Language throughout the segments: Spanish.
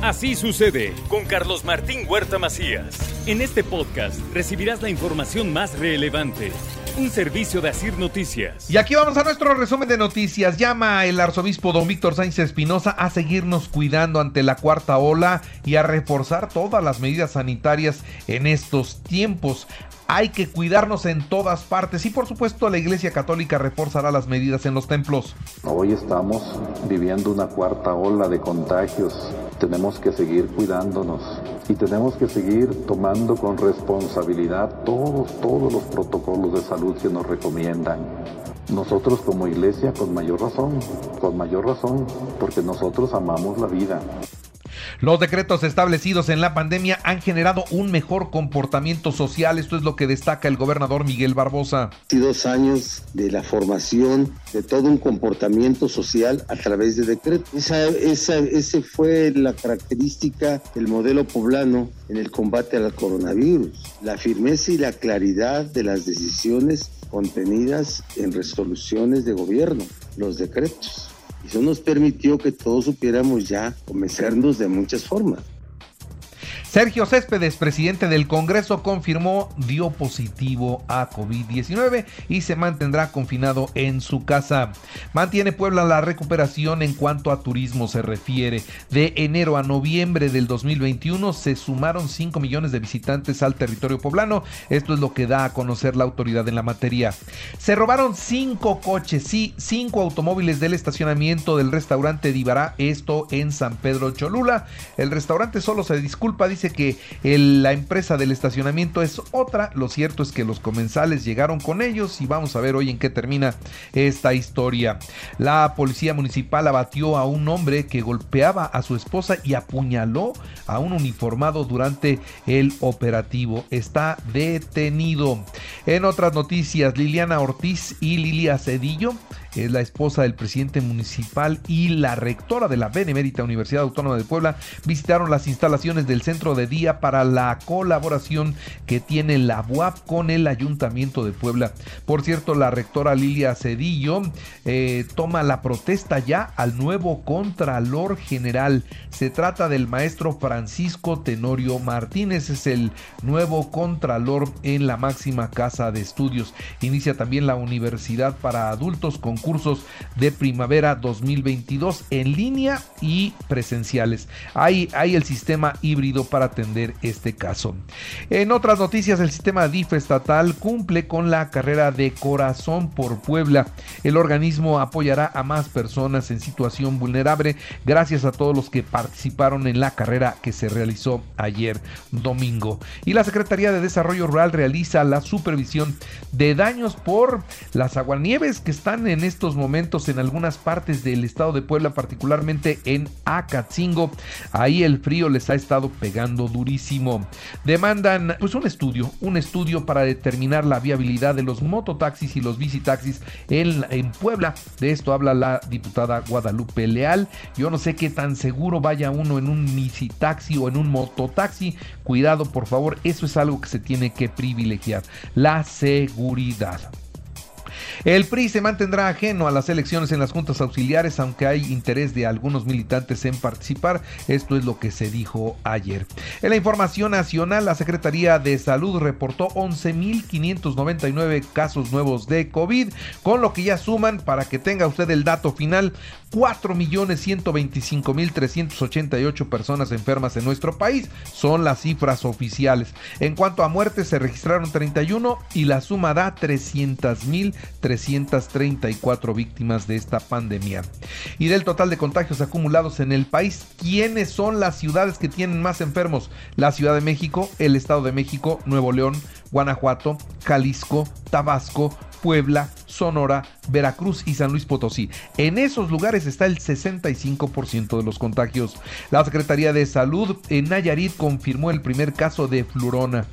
Así sucede con Carlos Martín Huerta Macías. En este podcast recibirás la información más relevante. Un servicio de Asir Noticias. Y aquí vamos a nuestro resumen de noticias. Llama el arzobispo don Víctor Sánchez Espinosa a seguirnos cuidando ante la cuarta ola y a reforzar todas las medidas sanitarias en estos tiempos. Hay que cuidarnos en todas partes y por supuesto la Iglesia Católica reforzará las medidas en los templos. Hoy estamos viviendo una cuarta ola de contagios. Tenemos que seguir cuidándonos y tenemos que seguir tomando con responsabilidad todos, todos los protocolos de salud que nos recomiendan. Nosotros como iglesia con mayor razón, con mayor razón, porque nosotros amamos la vida. Los decretos establecidos en la pandemia han generado un mejor comportamiento social. Esto es lo que destaca el gobernador Miguel Barbosa. Dos años de la formación de todo un comportamiento social a través de decretos. Esa, esa, ese fue la característica del modelo poblano en el combate al coronavirus. La firmeza y la claridad de las decisiones contenidas en resoluciones de gobierno, los decretos. Eso nos permitió que todos supiéramos ya convencernos de muchas formas. Sergio Céspedes, presidente del Congreso, confirmó dio positivo a COVID-19 y se mantendrá confinado en su casa. Mantiene Puebla la recuperación en cuanto a turismo se refiere. De enero a noviembre del 2021 se sumaron 5 millones de visitantes al territorio poblano. Esto es lo que da a conocer la autoridad en la materia. Se robaron 5 coches, sí, 5 automóviles del estacionamiento del restaurante Divará, esto en San Pedro Cholula. El restaurante solo se disculpa, dice que la empresa del estacionamiento es otra. Lo cierto es que los comensales llegaron con ellos y vamos a ver hoy en qué termina esta historia. La policía municipal abatió a un hombre que golpeaba a su esposa y apuñaló a un uniformado durante el operativo. Está detenido. En otras noticias, Liliana Ortiz y Lilia Cedillo es la esposa del presidente municipal y la rectora de la Benemérita Universidad Autónoma de Puebla, visitaron las instalaciones del centro de día para la colaboración que tiene la UAP con el Ayuntamiento de Puebla. Por cierto, la rectora Lilia Cedillo eh, toma la protesta ya al nuevo Contralor General. Se trata del maestro Francisco Tenorio Martínez, es el nuevo Contralor en la máxima casa de estudios. Inicia también la Universidad para Adultos con cursos de primavera 2022 en línea y presenciales. Hay, hay el sistema híbrido para atender este caso. En otras noticias, el sistema DIF estatal cumple con la carrera de corazón por Puebla. El organismo apoyará a más personas en situación vulnerable gracias a todos los que participaron en la carrera que se realizó ayer domingo. Y la Secretaría de Desarrollo Rural realiza la supervisión de daños por las aguanieves que están en estos momentos en algunas partes del estado de Puebla, particularmente en Acatzingo. Ahí el frío les ha estado pegando durísimo. Demandan pues un estudio, un estudio para determinar la viabilidad de los mototaxis y los bicitaxis en, en Puebla. De esto habla la diputada Guadalupe Leal. Yo no sé qué tan seguro vaya uno en un bicitaxi o en un mototaxi. Cuidado, por favor, eso es algo que se tiene que privilegiar. La seguridad. El PRI se mantendrá ajeno a las elecciones en las juntas auxiliares, aunque hay interés de algunos militantes en participar. Esto es lo que se dijo ayer. En la información nacional, la Secretaría de Salud reportó 11.599 casos nuevos de COVID, con lo que ya suman, para que tenga usted el dato final, 4.125.388 personas enfermas en nuestro país. Son las cifras oficiales. En cuanto a muertes, se registraron 31 y la suma da 300.334 víctimas de esta pandemia. Y del total de contagios acumulados en el país, ¿quiénes son las ciudades que tienen más enfermos? La Ciudad de México, el Estado de México, Nuevo León, Guanajuato, Jalisco, Tabasco, Puebla, Sonora, Veracruz y San Luis Potosí. En esos lugares está el 65% de los contagios. La Secretaría de Salud en Nayarit confirmó el primer caso de flurona.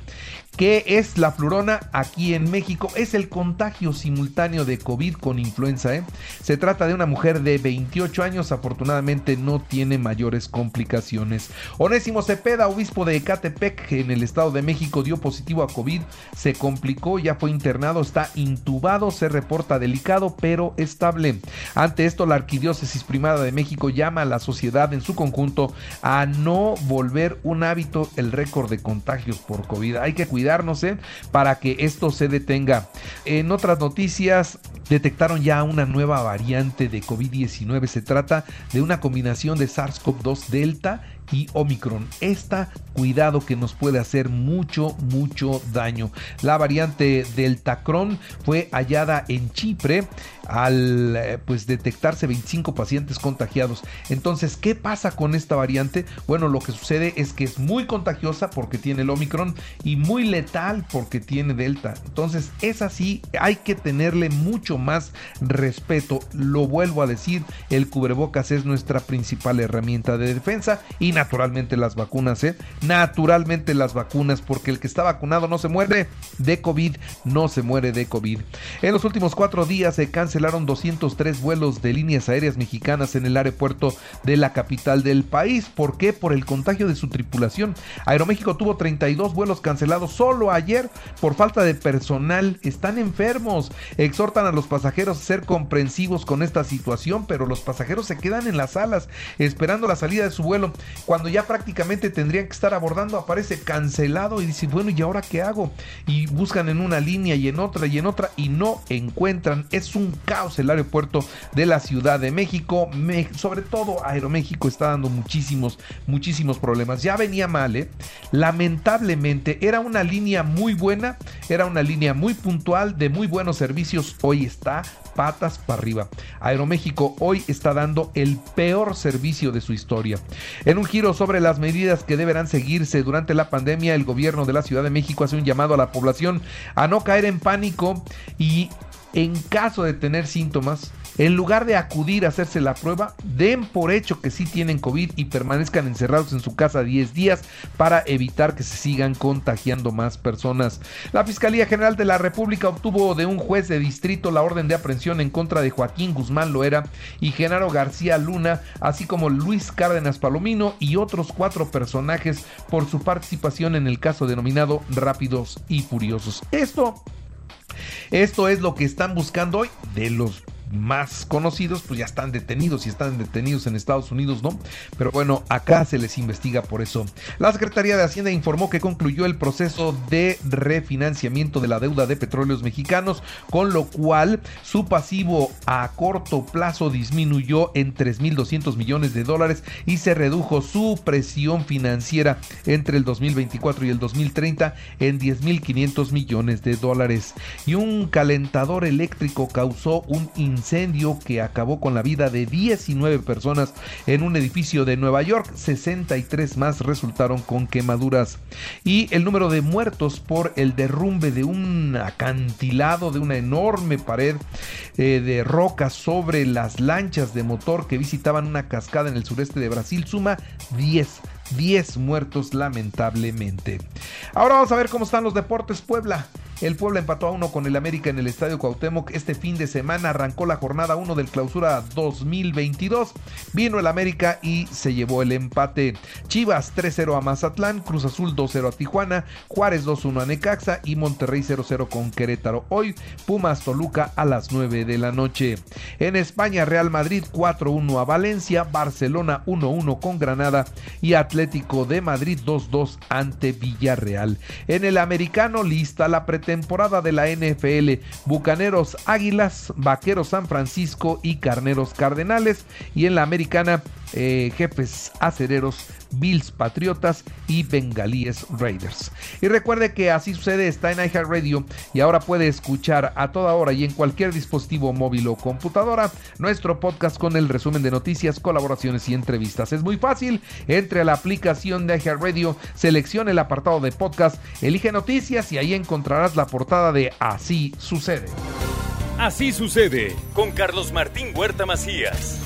¿Qué es la flurona aquí en México? Es el contagio simultáneo de COVID con influenza. ¿eh? Se trata de una mujer de 28 años, afortunadamente no tiene mayores complicaciones. Onésimo Cepeda, obispo de Ecatepec, en el Estado de México, dio positivo a COVID, se complicó, ya fue internado, está intubado, se reporta delicado pero estable. Ante esto, la Arquidiócesis Primada de México llama a la sociedad en su conjunto a no volver un hábito el récord de contagios por COVID. Hay que cuidar ¿eh? para que esto se detenga. En otras noticias, detectaron ya una nueva variante de COVID-19. Se trata de una combinación de SARS-CoV-2 Delta y Omicron. Esta, cuidado que nos puede hacer mucho, mucho daño. La variante Deltacron fue hallada en Chipre al eh, pues detectarse 25 pacientes contagiados. Entonces, ¿qué pasa con esta variante? Bueno, lo que sucede es que es muy contagiosa porque tiene el Omicron y muy letal porque tiene Delta. Entonces, es así, hay que tenerle mucho más respeto. Lo vuelvo a decir, el cubrebocas es nuestra principal herramienta de defensa y naturalmente las vacunas, ¿eh? Naturalmente las vacunas, porque el que está vacunado no se muere de COVID, no se muere de COVID. En los últimos cuatro días se cancelaron 203 vuelos de líneas aéreas mexicanas en el aeropuerto de la capital del país. ¿Por qué? Por el contagio de su tripulación. Aeroméxico tuvo 32 vuelos cancelados solo ayer por falta de personal. Están enfermos. Exhortan a los pasajeros a ser comprensivos con esta situación, pero los pasajeros se quedan en las salas esperando la salida de su vuelo. Cuando ya prácticamente tendrían que estar abordando, aparece cancelado y dice, bueno, ¿y ahora qué hago? Y buscan en una línea y en otra y en otra y no encuentran. Es un caos el aeropuerto de la Ciudad de México. sobre todo Aeroméxico está dando muchísimos, muchísimos problemas. Ya venía mal, ¿eh? Lamentablemente era una línea muy buena, era una línea muy puntual, de muy buenos servicios. Hoy está patas para arriba. Aeroméxico hoy está dando el peor servicio de su historia. En un sobre las medidas que deberán seguirse durante la pandemia, el gobierno de la Ciudad de México hace un llamado a la población a no caer en pánico y en caso de tener síntomas, en lugar de acudir a hacerse la prueba, den por hecho que sí tienen COVID y permanezcan encerrados en su casa 10 días para evitar que se sigan contagiando más personas. La Fiscalía General de la República obtuvo de un juez de distrito la orden de aprehensión en contra de Joaquín Guzmán Loera y Genaro García Luna, así como Luis Cárdenas Palomino y otros cuatro personajes por su participación en el caso denominado Rápidos y Furiosos. Esto esto es lo que están buscando hoy de los más conocidos, pues ya están detenidos y están detenidos en Estados Unidos, ¿no? Pero bueno, acá se les investiga por eso. La Secretaría de Hacienda informó que concluyó el proceso de refinanciamiento de la deuda de petróleos mexicanos, con lo cual su pasivo a corto plazo disminuyó en 3.200 millones de dólares y se redujo su presión financiera entre el 2024 y el 2030 en 10.500 millones de dólares. Y un calentador eléctrico causó un incendio que acabó con la vida de 19 personas en un edificio de Nueva York. 63 más resultaron con quemaduras. Y el número de muertos por el derrumbe de un acantilado, de una enorme pared eh, de rocas sobre las lanchas de motor que visitaban una cascada en el sureste de Brasil suma 10. 10 muertos lamentablemente. Ahora vamos a ver cómo están los deportes Puebla. El Puebla empató a uno con el América en el Estadio Cuauhtémoc. Este fin de semana arrancó la jornada 1 del Clausura 2022. Vino el América y se llevó el empate. Chivas 3-0 a Mazatlán, Cruz Azul 2-0 a Tijuana, Juárez 2-1 a Necaxa y Monterrey 0-0 con Querétaro. Hoy Pumas Toluca a las 9 de la noche. En España Real Madrid 4-1 a Valencia, Barcelona 1-1 con Granada y Atlético de Madrid 2-2 ante Villarreal. En el americano lista la pretensión temporada de la NFL, Bucaneros Águilas, Vaqueros San Francisco y Carneros Cardenales. Y en la americana, eh, Jefes Acereros, Bills Patriotas y Bengalíes Raiders. Y recuerde que así sucede está en iHeartRadio y ahora puede escuchar a toda hora y en cualquier dispositivo móvil o computadora nuestro podcast con el resumen de noticias, colaboraciones y entrevistas. Es muy fácil, entre a la aplicación de iHeartRadio, seleccione el apartado de podcast, elige noticias y ahí encontrarás la portada de Así sucede. Así sucede con Carlos Martín Huerta Macías.